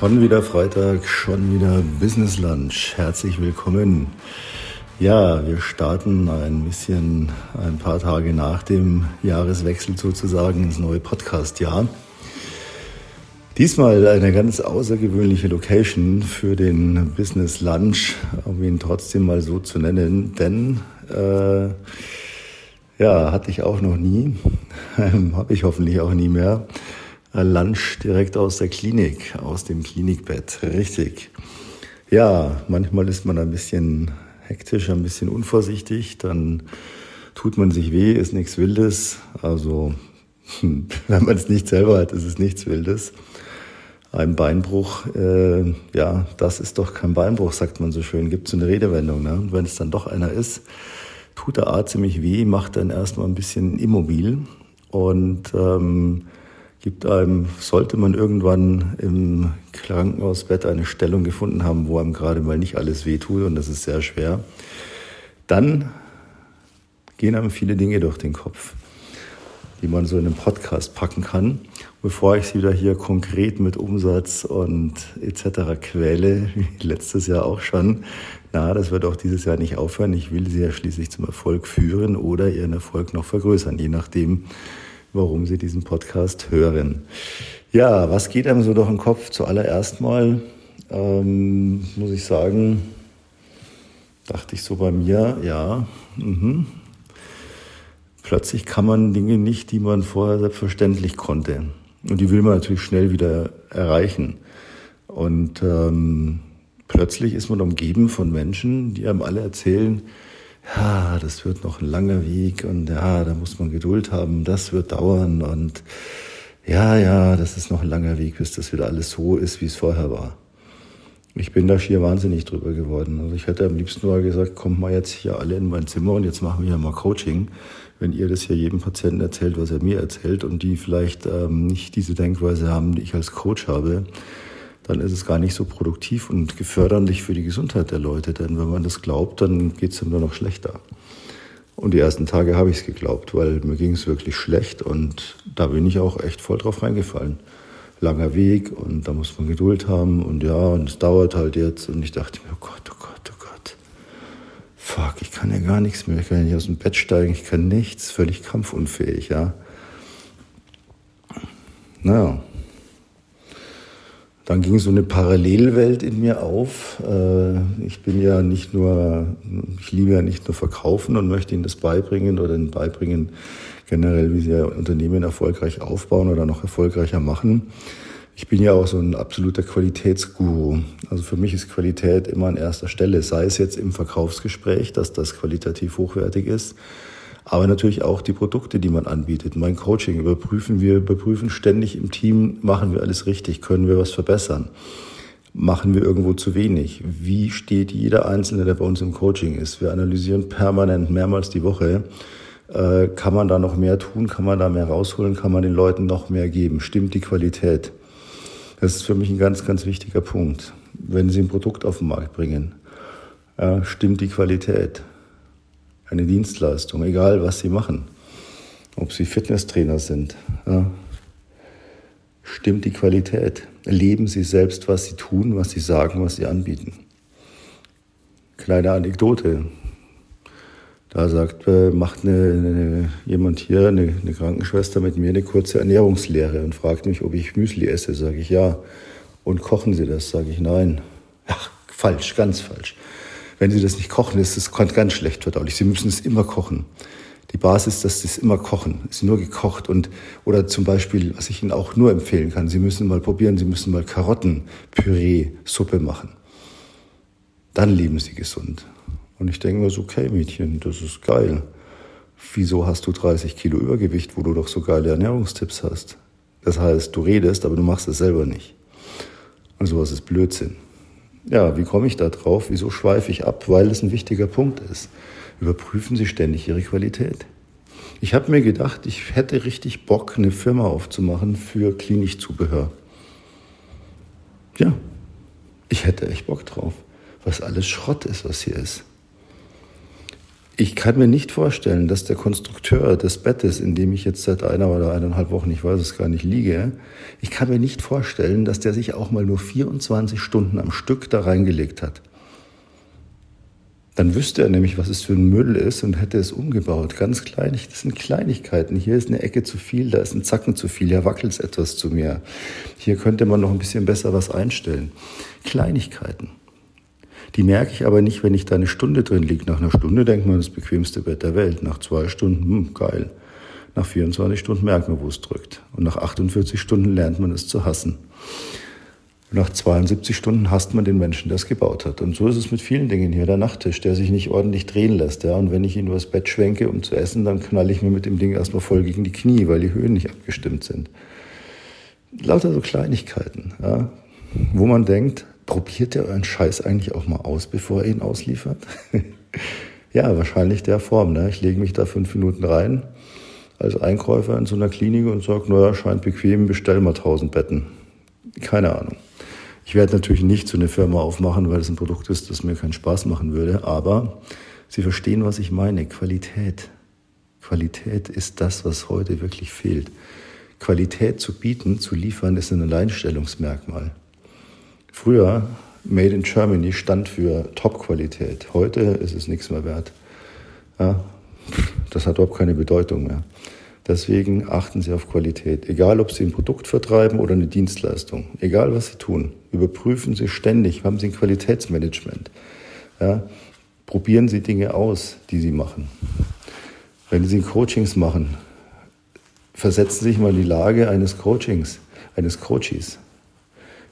Schon wieder Freitag, schon wieder Business Lunch. Herzlich willkommen. Ja, wir starten ein bisschen ein paar Tage nach dem Jahreswechsel sozusagen ins neue Podcast-Jahr. Diesmal eine ganz außergewöhnliche Location für den Business Lunch, um ihn trotzdem mal so zu nennen, denn äh, ja, hatte ich auch noch nie, habe ich hoffentlich auch nie mehr. Lunch direkt aus der Klinik, aus dem Klinikbett. Richtig. Ja, manchmal ist man ein bisschen hektisch, ein bisschen unvorsichtig, dann tut man sich weh, ist nichts Wildes. Also, wenn man es nicht selber hat, ist es nichts Wildes. Ein Beinbruch, äh, ja, das ist doch kein Beinbruch, sagt man so schön. Gibt so eine Redewendung. Ne? Und wenn es dann doch einer ist, tut der Arzt ziemlich weh, macht dann erstmal ein bisschen immobil und ähm, gibt einem, sollte man irgendwann im Krankenhausbett eine Stellung gefunden haben, wo einem gerade mal nicht alles wehtut und das ist sehr schwer, dann gehen einem viele Dinge durch den Kopf, die man so in einem Podcast packen kann. Bevor ich Sie wieder hier konkret mit Umsatz und etc. quäle, wie letztes Jahr auch schon, na, das wird auch dieses Jahr nicht aufhören. Ich will Sie ja schließlich zum Erfolg führen oder Ihren Erfolg noch vergrößern, je nachdem, warum Sie diesen Podcast hören. Ja, was geht einem so durch den Kopf? Zuallererst mal ähm, muss ich sagen, dachte ich so bei mir, ja, mh. plötzlich kann man Dinge nicht, die man vorher selbstverständlich konnte. Und die will man natürlich schnell wieder erreichen. Und ähm, plötzlich ist man umgeben von Menschen, die einem alle erzählen, ja, das wird noch ein langer Weg und ja, da muss man Geduld haben, das wird dauern und ja, ja, das ist noch ein langer Weg, bis das wieder alles so ist, wie es vorher war. Ich bin da schier wahnsinnig drüber geworden. Also ich hätte am liebsten mal gesagt, kommt mal jetzt hier alle in mein Zimmer und jetzt machen wir hier mal Coaching. Wenn ihr das hier jedem Patienten erzählt, was er mir erzählt und die vielleicht ähm, nicht diese Denkweise haben, die ich als Coach habe, dann ist es gar nicht so produktiv und geförderlich für die Gesundheit der Leute. Denn wenn man das glaubt, dann geht es ihm nur noch schlechter. Und die ersten Tage habe ich es geglaubt, weil mir ging es wirklich schlecht und da bin ich auch echt voll drauf reingefallen. Langer Weg und da muss man Geduld haben und ja, und es dauert halt jetzt. Und ich dachte mir, oh Gott, oh Gott, oh Gott. Fuck, ich kann ja gar nichts mehr. Ich kann ja nicht aus dem Bett steigen, ich kann nichts, völlig kampfunfähig, ja. Naja, dann ging so eine Parallelwelt in mir auf. Äh, ich bin ja nicht nur, ich liebe ja nicht nur verkaufen und möchte Ihnen das beibringen oder Ihnen beibringen generell, wie Sie Ihr Unternehmen erfolgreich aufbauen oder noch erfolgreicher machen. Ich bin ja auch so ein absoluter Qualitätsguru. Also für mich ist Qualität immer an erster Stelle, sei es jetzt im Verkaufsgespräch, dass das qualitativ hochwertig ist, aber natürlich auch die Produkte, die man anbietet. Mein Coaching überprüfen wir, überprüfen ständig im Team, machen wir alles richtig, können wir was verbessern, machen wir irgendwo zu wenig, wie steht jeder Einzelne, der bei uns im Coaching ist. Wir analysieren permanent mehrmals die Woche, äh, kann man da noch mehr tun, kann man da mehr rausholen, kann man den Leuten noch mehr geben, stimmt die Qualität. Das ist für mich ein ganz, ganz wichtiger Punkt. Wenn Sie ein Produkt auf den Markt bringen, ja, stimmt die Qualität eine Dienstleistung, egal was Sie machen. Ob Sie Fitnesstrainer sind, ja. stimmt die Qualität. Erleben Sie selbst, was Sie tun, was Sie sagen, was Sie anbieten. Kleine Anekdote. Da sagt, äh, macht eine, eine, jemand hier, eine, eine, Krankenschwester mit mir eine kurze Ernährungslehre und fragt mich, ob ich Müsli esse. Sage ich ja. Und kochen Sie das? Sage ich nein. Ach, falsch, ganz falsch. Wenn Sie das nicht kochen, ist es ganz schlecht verdaulich. Sie müssen es immer kochen. Die Basis, dass Sie es immer kochen, ist nur gekocht und oder zum Beispiel, was ich Ihnen auch nur empfehlen kann, Sie müssen mal probieren, Sie müssen mal Karottenpüree-Suppe machen. Dann leben Sie gesund. Und ich denke mir so, okay Mädchen, das ist geil. Wieso hast du 30 Kilo Übergewicht, wo du doch so geile Ernährungstipps hast? Das heißt, du redest, aber du machst es selber nicht. Und sowas ist Blödsinn. Ja, wie komme ich da drauf? Wieso schweife ich ab? Weil es ein wichtiger Punkt ist. Überprüfen Sie ständig Ihre Qualität. Ich habe mir gedacht, ich hätte richtig Bock, eine Firma aufzumachen für Klinikzubehör. Ja, ich hätte echt Bock drauf, was alles Schrott ist, was hier ist. Ich kann mir nicht vorstellen, dass der Konstrukteur des Bettes, in dem ich jetzt seit einer oder eineinhalb Wochen, ich weiß es gar nicht, liege, ich kann mir nicht vorstellen, dass der sich auch mal nur 24 Stunden am Stück da reingelegt hat. Dann wüsste er nämlich, was es für ein Müll ist und hätte es umgebaut. Ganz klein, das sind Kleinigkeiten. Hier ist eine Ecke zu viel, da ist ein Zacken zu viel, hier wackelt es etwas zu mehr. Hier könnte man noch ein bisschen besser was einstellen. Kleinigkeiten. Die merke ich aber nicht, wenn ich da eine Stunde drin liege. Nach einer Stunde denkt man, das bequemste Bett der Welt. Nach zwei Stunden, hm, geil. Nach 24 Stunden merkt man, wo es drückt. Und nach 48 Stunden lernt man es zu hassen. Und nach 72 Stunden hasst man den Menschen, der es gebaut hat. Und so ist es mit vielen Dingen hier. Der Nachttisch, der sich nicht ordentlich drehen lässt. Ja. Und wenn ich ihn übers Bett schwenke, um zu essen, dann knall ich mir mit dem Ding erstmal voll gegen die Knie, weil die Höhen nicht abgestimmt sind. Lauter so Kleinigkeiten, ja, wo man denkt, probiert ihr euren Scheiß eigentlich auch mal aus, bevor ihr ihn ausliefert? ja, wahrscheinlich der Form. Ne? Ich lege mich da fünf Minuten rein als Einkäufer in so einer Klinik und sage, naja, scheint bequem, bestell mal tausend Betten. Keine Ahnung. Ich werde natürlich nicht so eine Firma aufmachen, weil es ein Produkt ist, das mir keinen Spaß machen würde, aber Sie verstehen, was ich meine. Qualität. Qualität ist das, was heute wirklich fehlt. Qualität zu bieten, zu liefern, ist ein Alleinstellungsmerkmal. Früher, Made in Germany stand für Top-Qualität. Heute ist es nichts mehr wert. Ja, das hat überhaupt keine Bedeutung mehr. Deswegen achten Sie auf Qualität. Egal, ob Sie ein Produkt vertreiben oder eine Dienstleistung. Egal, was Sie tun. Überprüfen Sie ständig. Haben Sie ein Qualitätsmanagement. Ja, probieren Sie Dinge aus, die Sie machen. Wenn Sie Coachings machen, versetzen Sie sich mal in die Lage eines Coachings, eines Coaches.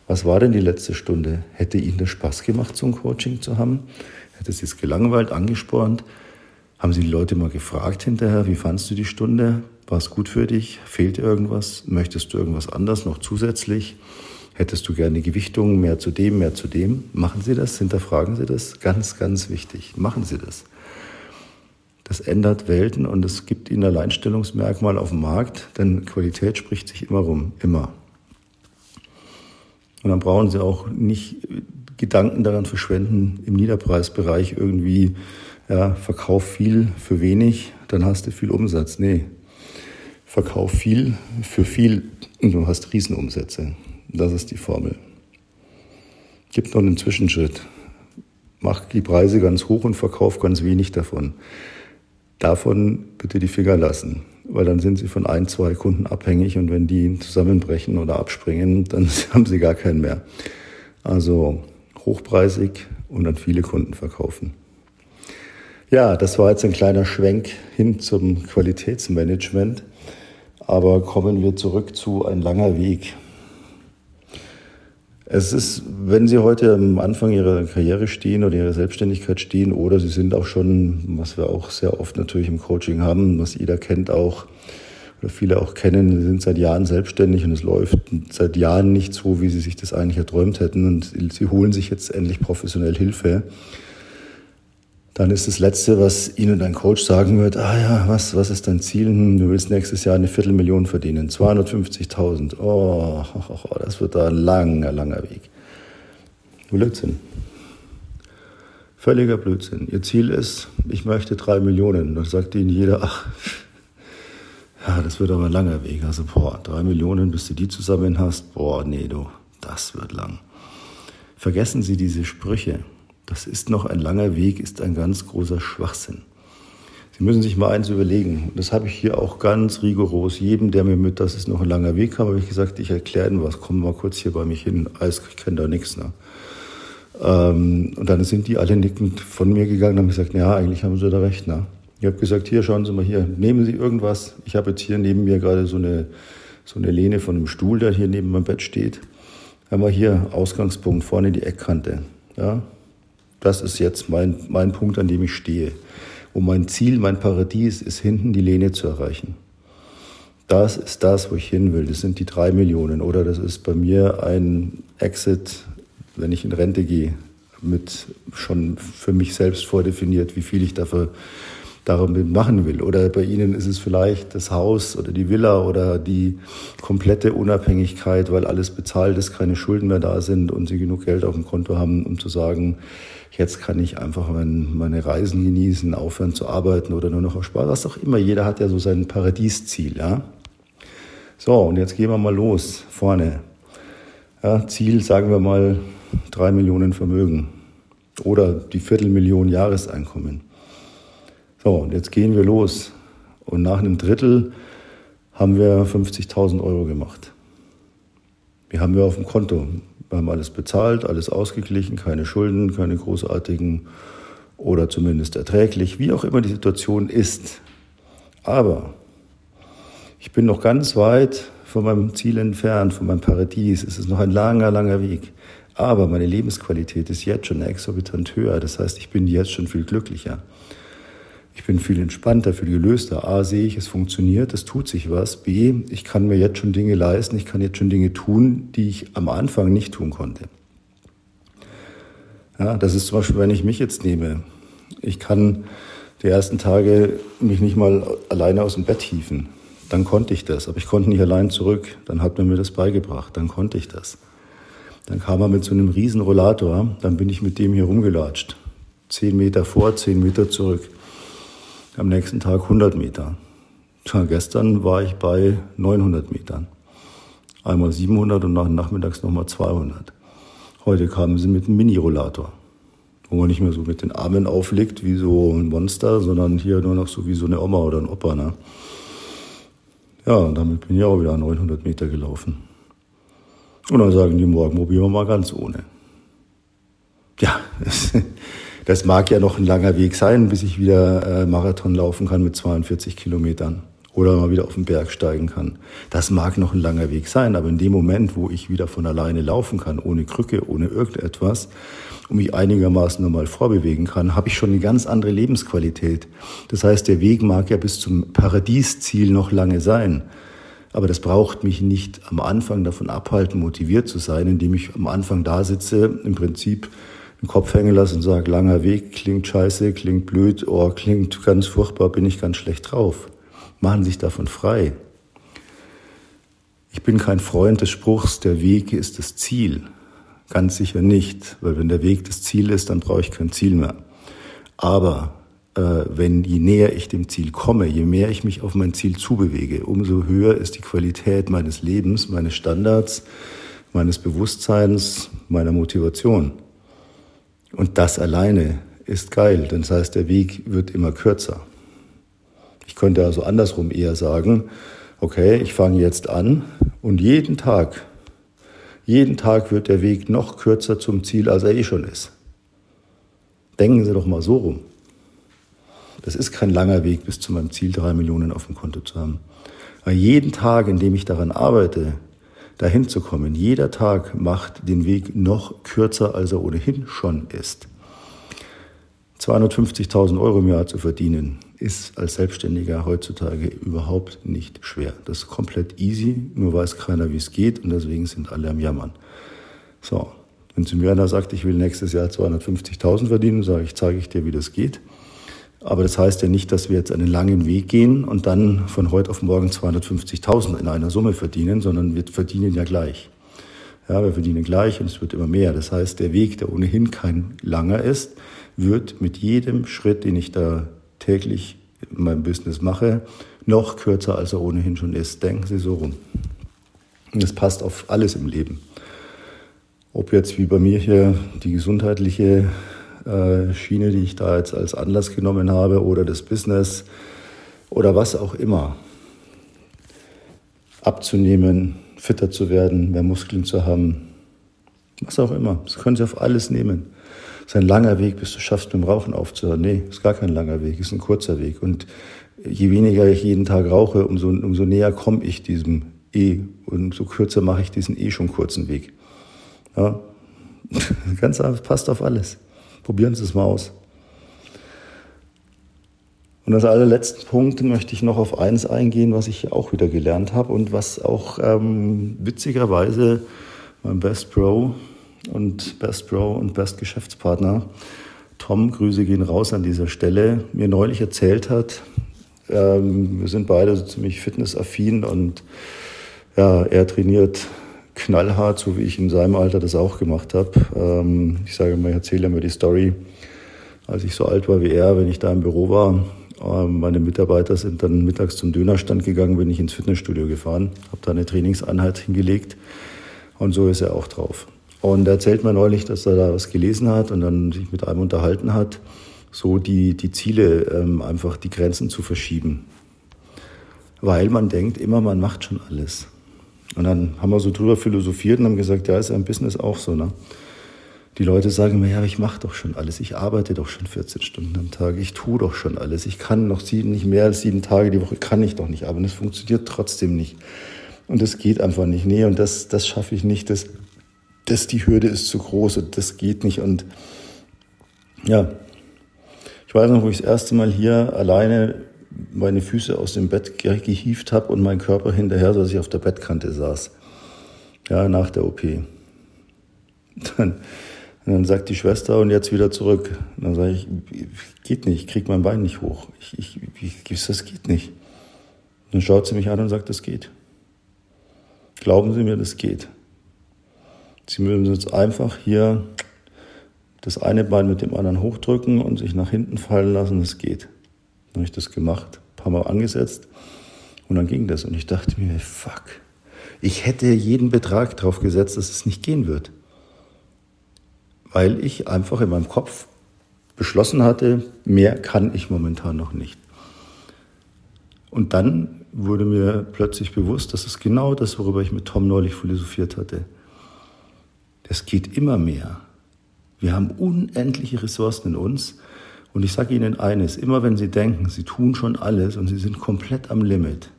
Was war denn die letzte Stunde? Hätte Ihnen das Spaß gemacht, so ein Coaching zu haben? Hätte Sie es gelangweilt, angespornt? Haben Sie die Leute mal gefragt hinterher, wie fandst du die Stunde? War es gut für dich? Fehlt irgendwas? Möchtest du irgendwas anders noch zusätzlich? Hättest du gerne Gewichtungen, mehr zu dem, mehr zu dem? Machen Sie das? Hinterfragen Sie das? Ganz, ganz wichtig. Machen Sie das. Das ändert Welten und es gibt Ihnen Alleinstellungsmerkmal auf dem Markt, denn Qualität spricht sich immer rum. Immer. Und dann brauchen Sie auch nicht Gedanken daran verschwenden, im Niederpreisbereich irgendwie, ja, verkauf viel für wenig, dann hast du viel Umsatz. Nee, verkauf viel für viel und du hast Riesenumsätze. Das ist die Formel. Gibt noch einen Zwischenschritt. Mach die Preise ganz hoch und verkauf ganz wenig davon. Davon bitte die Finger lassen weil dann sind sie von ein, zwei Kunden abhängig und wenn die zusammenbrechen oder abspringen, dann haben sie gar keinen mehr. Also hochpreisig und an viele Kunden verkaufen. Ja, das war jetzt ein kleiner Schwenk hin zum Qualitätsmanagement. Aber kommen wir zurück zu ein langer Weg. Es ist, wenn Sie heute am Anfang Ihrer Karriere stehen oder Ihrer Selbstständigkeit stehen oder Sie sind auch schon, was wir auch sehr oft natürlich im Coaching haben, was jeder kennt auch oder viele auch kennen, Sie sind seit Jahren selbstständig und es läuft seit Jahren nicht so, wie Sie sich das eigentlich erträumt hätten. Und Sie holen sich jetzt endlich professionell Hilfe dann ist das Letzte, was Ihnen dein Coach sagen wird, ah ja, was, was ist dein Ziel? Hm, du willst nächstes Jahr eine Viertelmillion verdienen, 250.000. Oh, oh, oh, das wird da ein langer, langer Weg. Blödsinn. Völliger Blödsinn. Ihr Ziel ist, ich möchte drei Millionen. Dann sagt Ihnen jeder, ach, ja, das wird aber ein langer Weg. Also, boah, drei Millionen, bis du die zusammen hast, boah, nee, du, das wird lang. Vergessen Sie diese Sprüche. Das ist noch ein langer Weg, ist ein ganz großer Schwachsinn. Sie müssen sich mal eins überlegen. Das habe ich hier auch ganz rigoros. Jedem, der mir mit, das ist noch ein langer Weg, habe ich gesagt, ich erkläre Ihnen was. Komm mal kurz hier bei mich hin. Alles, ich kenne da nichts. Ne? Ähm, und dann sind die alle nickend von mir gegangen und haben gesagt, ja, eigentlich haben Sie da recht. Ne? Ich habe gesagt, hier, schauen Sie mal hier, nehmen Sie irgendwas. Ich habe jetzt hier neben mir gerade so eine, so eine Lehne von einem Stuhl, der hier neben meinem Bett steht. Wir hier Ausgangspunkt, vorne die Eckkante. Ja, das ist jetzt mein, mein Punkt, an dem ich stehe. Und mein Ziel, mein Paradies ist hinten die Lehne zu erreichen. Das ist das, wo ich hin will. Das sind die drei Millionen. Oder das ist bei mir ein Exit, wenn ich in Rente gehe, mit schon für mich selbst vordefiniert, wie viel ich dafür damit machen will. Oder bei Ihnen ist es vielleicht das Haus oder die Villa oder die komplette Unabhängigkeit, weil alles bezahlt ist, keine Schulden mehr da sind und Sie genug Geld auf dem Konto haben, um zu sagen, jetzt kann ich einfach meine Reisen genießen, aufhören zu arbeiten oder nur noch auf Spaß, was auch immer. Jeder hat ja so sein Paradiesziel, ja. So, und jetzt gehen wir mal los, vorne. Ja, Ziel, sagen wir mal, drei Millionen Vermögen oder die Viertelmillion Jahreseinkommen. So, und jetzt gehen wir los. Und nach einem Drittel haben wir 50.000 Euro gemacht. Wir haben wir auf dem Konto. Wir haben alles bezahlt, alles ausgeglichen, keine Schulden, keine großartigen oder zumindest erträglich, wie auch immer die Situation ist. Aber ich bin noch ganz weit von meinem Ziel entfernt, von meinem Paradies. Es ist noch ein langer, langer Weg. Aber meine Lebensqualität ist jetzt schon exorbitant höher. Das heißt, ich bin jetzt schon viel glücklicher. Bin viel entspannter, viel gelöster. A, sehe ich, es funktioniert, es tut sich was. B, ich kann mir jetzt schon Dinge leisten, ich kann jetzt schon Dinge tun, die ich am Anfang nicht tun konnte. Ja, das ist zum Beispiel, wenn ich mich jetzt nehme. Ich kann die ersten Tage mich nicht mal alleine aus dem Bett hieven. Dann konnte ich das, aber ich konnte nicht allein zurück. Dann hat man mir das beigebracht, dann konnte ich das. Dann kam er mit so einem riesen Rollator, dann bin ich mit dem hier rumgelatscht. Zehn Meter vor, zehn Meter zurück am nächsten Tag 100 Meter. Tja, gestern war ich bei 900 Metern. Einmal 700 und nach nachmittags nochmal 200. Heute kamen sie mit einem Mini-Rollator, wo man nicht mehr so mit den Armen auflegt wie so ein Monster, sondern hier nur noch so wie so eine Oma oder ein Opa. Ne? Ja, und damit bin ich auch wieder 900 Meter gelaufen. Und dann sagen die, morgen probieren wir mal ganz ohne. Ja, Das mag ja noch ein langer Weg sein, bis ich wieder äh, Marathon laufen kann mit 42 Kilometern oder mal wieder auf den Berg steigen kann. Das mag noch ein langer Weg sein, aber in dem Moment, wo ich wieder von alleine laufen kann, ohne Krücke, ohne irgendetwas, und mich einigermaßen normal vorbewegen kann, habe ich schon eine ganz andere Lebensqualität. Das heißt, der Weg mag ja bis zum Paradiesziel noch lange sein. Aber das braucht mich nicht am Anfang davon abhalten, motiviert zu sein, indem ich am Anfang da sitze, im Prinzip den Kopf hängen lasse und sage, langer Weg, klingt scheiße, klingt blöd, oh, klingt ganz furchtbar, bin ich ganz schlecht drauf. Machen sich davon frei. Ich bin kein Freund des Spruchs, der Weg ist das Ziel. Ganz sicher nicht, weil wenn der Weg das Ziel ist, dann brauche ich kein Ziel mehr. Aber äh, wenn je näher ich dem Ziel komme, je mehr ich mich auf mein Ziel zubewege, umso höher ist die Qualität meines Lebens, meines Standards, meines Bewusstseins, meiner Motivation. Und das alleine ist geil, das heißt, der Weg wird immer kürzer. Ich könnte also andersrum eher sagen, okay, ich fange jetzt an und jeden Tag, jeden Tag wird der Weg noch kürzer zum Ziel, als er eh schon ist. Denken Sie doch mal so rum. Das ist kein langer Weg bis zu meinem Ziel, drei Millionen auf dem Konto zu haben. Aber jeden Tag, in dem ich daran arbeite, dahin zu kommen. Jeder Tag macht den Weg noch kürzer, als er ohnehin schon ist. 250.000 Euro im Jahr zu verdienen, ist als Selbstständiger heutzutage überhaupt nicht schwer. Das ist komplett easy, nur weiß keiner, wie es geht und deswegen sind alle am Jammern. So, wenn zu mir einer sagt, ich will nächstes Jahr 250.000 verdienen, sage ich, zeige ich dir, wie das geht. Aber das heißt ja nicht, dass wir jetzt einen langen Weg gehen und dann von heute auf morgen 250.000 in einer Summe verdienen, sondern wir verdienen ja gleich. Ja, wir verdienen gleich und es wird immer mehr. Das heißt, der Weg, der ohnehin kein langer ist, wird mit jedem Schritt, den ich da täglich in meinem Business mache, noch kürzer, als er ohnehin schon ist. Denken Sie so rum. Und das passt auf alles im Leben. Ob jetzt wie bei mir hier die gesundheitliche äh, Schiene, die ich da jetzt als Anlass genommen habe oder das Business oder was auch immer. Abzunehmen, fitter zu werden, mehr Muskeln zu haben, was auch immer. Das können Sie auf alles nehmen. Es ist ein langer Weg, bis du schaffst, mit dem Rauchen aufzuhören. Nee, ist gar kein langer Weg, ist ein kurzer Weg. Und je weniger ich jeden Tag rauche, umso, umso näher komme ich diesem E und umso kürzer mache ich diesen eh schon kurzen Weg. Ja, ganz einfach, passt auf alles. Probieren Sie es mal aus. Und als allerletzten Punkt möchte ich noch auf eins eingehen, was ich auch wieder gelernt habe und was auch ähm, witzigerweise mein Best Pro und Best Pro und Best Geschäftspartner Tom, Grüße gehen raus an dieser Stelle, mir neulich erzählt hat, ähm, wir sind beide so ziemlich fitnessaffin und ja, er trainiert knallhart, so wie ich in seinem Alter das auch gemacht habe. Ähm, ich sage mal, ich erzähle immer die Story, als ich so alt war wie er, wenn ich da im Büro war. Ähm, meine Mitarbeiter sind dann mittags zum Dönerstand gegangen, bin ich ins Fitnessstudio gefahren, habe da eine Trainingseinheit hingelegt und so ist er auch drauf. Und er erzählt mir neulich, dass er da was gelesen hat und dann sich mit einem unterhalten hat, so die, die Ziele, ähm, einfach die Grenzen zu verschieben. Weil man denkt immer, man macht schon alles. Und dann haben wir so drüber philosophiert und haben gesagt, ja, ist ja im Business auch so. Ne? Die Leute sagen mir, ja, ich mache doch schon alles, ich arbeite doch schon 14 Stunden am Tag, ich tue doch schon alles, ich kann noch sieben, nicht mehr als sieben Tage die Woche, kann ich doch nicht arbeiten, das funktioniert trotzdem nicht. Und das geht einfach nicht. Nee, und das, das schaffe ich nicht. Das, das, die Hürde ist zu groß und das geht nicht. Und ja, ich weiß noch, wo ich das erste Mal hier alleine meine Füße aus dem Bett gehieft habe und mein Körper hinterher, so dass ich auf der Bettkante saß. Ja, nach der OP. Dann, dann sagt die Schwester und jetzt wieder zurück. Und dann sage ich, geht nicht, ich krieg mein Bein nicht hoch. Ich, ich, ich, das geht nicht. Und dann schaut sie mich an und sagt, das geht. Glauben Sie mir, das geht. Sie müssen jetzt einfach hier das eine Bein mit dem anderen hochdrücken und sich nach hinten fallen lassen, das geht. Dann habe ich das gemacht, ein paar Mal angesetzt und dann ging das. Und ich dachte mir, fuck, ich hätte jeden Betrag drauf gesetzt, dass es nicht gehen wird. Weil ich einfach in meinem Kopf beschlossen hatte, mehr kann ich momentan noch nicht. Und dann wurde mir plötzlich bewusst, dass es genau das, worüber ich mit Tom neulich philosophiert hatte. Es geht immer mehr. Wir haben unendliche Ressourcen in uns. Und ich sage Ihnen eines, immer wenn Sie denken, Sie tun schon alles und Sie sind komplett am Limit,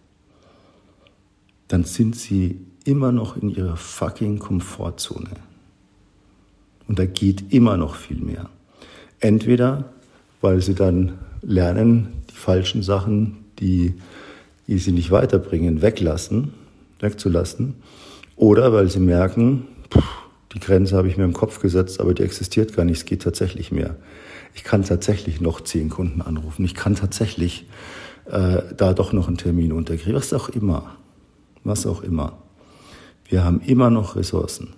dann sind Sie immer noch in Ihrer fucking Komfortzone. Und da geht immer noch viel mehr. Entweder, weil Sie dann lernen, die falschen Sachen, die, die Sie nicht weiterbringen, weglassen, wegzulassen. Oder weil Sie merken, pff, die Grenze habe ich mir im Kopf gesetzt, aber die existiert gar nicht. Es geht tatsächlich mehr. Ich kann tatsächlich noch zehn Kunden anrufen. Ich kann tatsächlich äh, da doch noch einen Termin unterkriegen. Was auch immer. Was auch immer. Wir haben immer noch Ressourcen.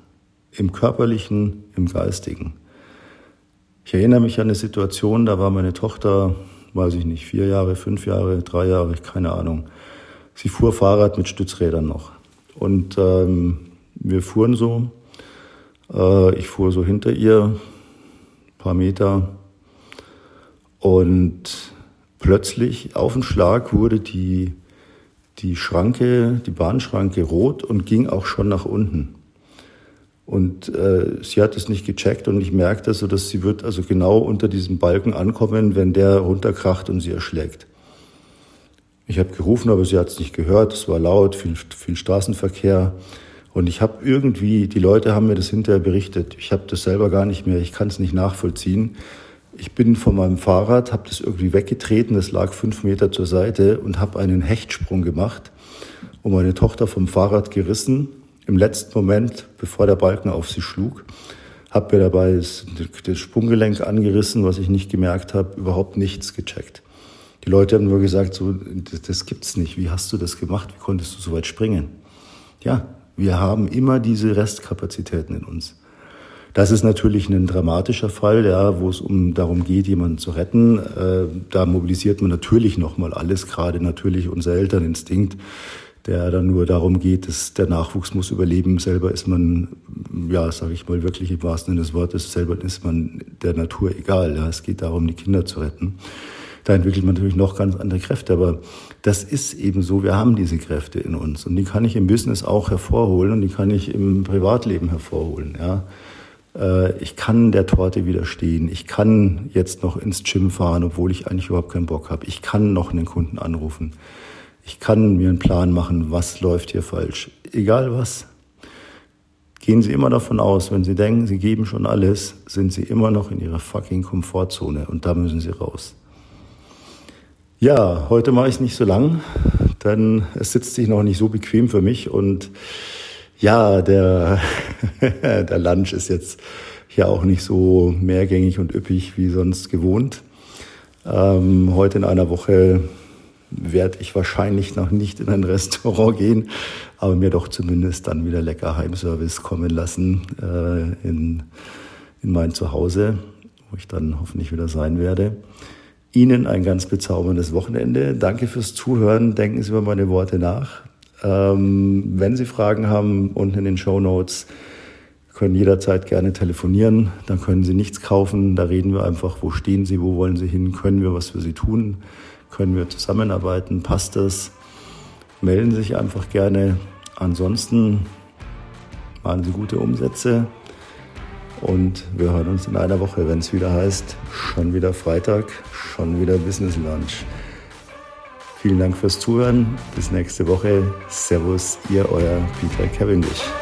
Im körperlichen, im geistigen. Ich erinnere mich an eine Situation, da war meine Tochter, weiß ich nicht, vier Jahre, fünf Jahre, drei Jahre, keine Ahnung. Sie fuhr Fahrrad mit Stützrädern noch. Und ähm, wir fuhren so äh, ich fuhr so hinter ihr, paar Meter. Und plötzlich auf den Schlag wurde die, die Schranke, die Bahnschranke rot und ging auch schon nach unten. Und äh, sie hat es nicht gecheckt und ich merkte so, dass sie wird also genau unter diesem Balken ankommen, wenn der runterkracht und sie erschlägt. Ich habe gerufen, aber sie hat es nicht gehört. Es war laut, viel, viel Straßenverkehr. Und ich habe irgendwie, die Leute haben mir das hinterher berichtet. Ich habe das selber gar nicht mehr, ich kann es nicht nachvollziehen. Ich bin von meinem Fahrrad, habe das irgendwie weggetreten, das lag fünf Meter zur Seite und habe einen Hechtsprung gemacht und meine Tochter vom Fahrrad gerissen. Im letzten Moment, bevor der Balken auf sie schlug, habe mir dabei das, das Sprunggelenk angerissen, was ich nicht gemerkt habe, überhaupt nichts gecheckt. Die Leute haben nur gesagt, so, das, das gibt's nicht. Wie hast du das gemacht? Wie konntest du so weit springen? Ja, wir haben immer diese Restkapazitäten in uns. Das ist natürlich ein dramatischer Fall, ja, wo es um darum geht, jemanden zu retten. Äh, da mobilisiert man natürlich nochmal alles, gerade natürlich unser Elterninstinkt, der dann nur darum geht, dass der Nachwuchs muss überleben. Selber ist man, ja, sage ich mal wirklich im wahrsten Sinne des Wortes, selber ist man der Natur egal. Ja. Es geht darum, die Kinder zu retten. Da entwickelt man natürlich noch ganz andere Kräfte, aber das ist eben so, wir haben diese Kräfte in uns und die kann ich im Business auch hervorholen und die kann ich im Privatleben hervorholen. Ja. Äh, ich kann der Torte widerstehen. Ich kann jetzt noch ins Gym fahren, obwohl ich eigentlich überhaupt keinen Bock habe. Ich kann noch einen Kunden anrufen. Ich kann mir einen Plan machen, was läuft hier falsch. Egal was. Gehen Sie immer davon aus, wenn Sie denken, Sie geben schon alles, sind Sie immer noch in Ihrer fucking Komfortzone und da müssen Sie raus. Ja, heute mache ich es nicht so lang, denn es sitzt sich noch nicht so bequem für mich und ja, der, der Lunch ist jetzt hier auch nicht so mehrgängig und üppig wie sonst gewohnt. Ähm, heute in einer Woche werde ich wahrscheinlich noch nicht in ein Restaurant gehen, aber mir doch zumindest dann wieder lecker Heimservice kommen lassen äh, in, in mein Zuhause, wo ich dann hoffentlich wieder sein werde. Ihnen ein ganz bezauberndes Wochenende. Danke fürs Zuhören. Denken Sie über meine Worte nach. Ähm, wenn Sie Fragen haben, unten in den Show Notes können jederzeit gerne telefonieren. Dann können Sie nichts kaufen. Da reden wir einfach, wo stehen Sie, wo wollen Sie hin, können wir was für Sie tun, können wir zusammenarbeiten, passt das? Melden Sie sich einfach gerne. Ansonsten machen Sie gute Umsätze. Und wir hören uns in einer Woche, wenn es wieder heißt, schon wieder Freitag, schon wieder Business Lunch. Vielen Dank fürs Zuhören. Bis nächste Woche. Servus, ihr euer Peter Cavendish.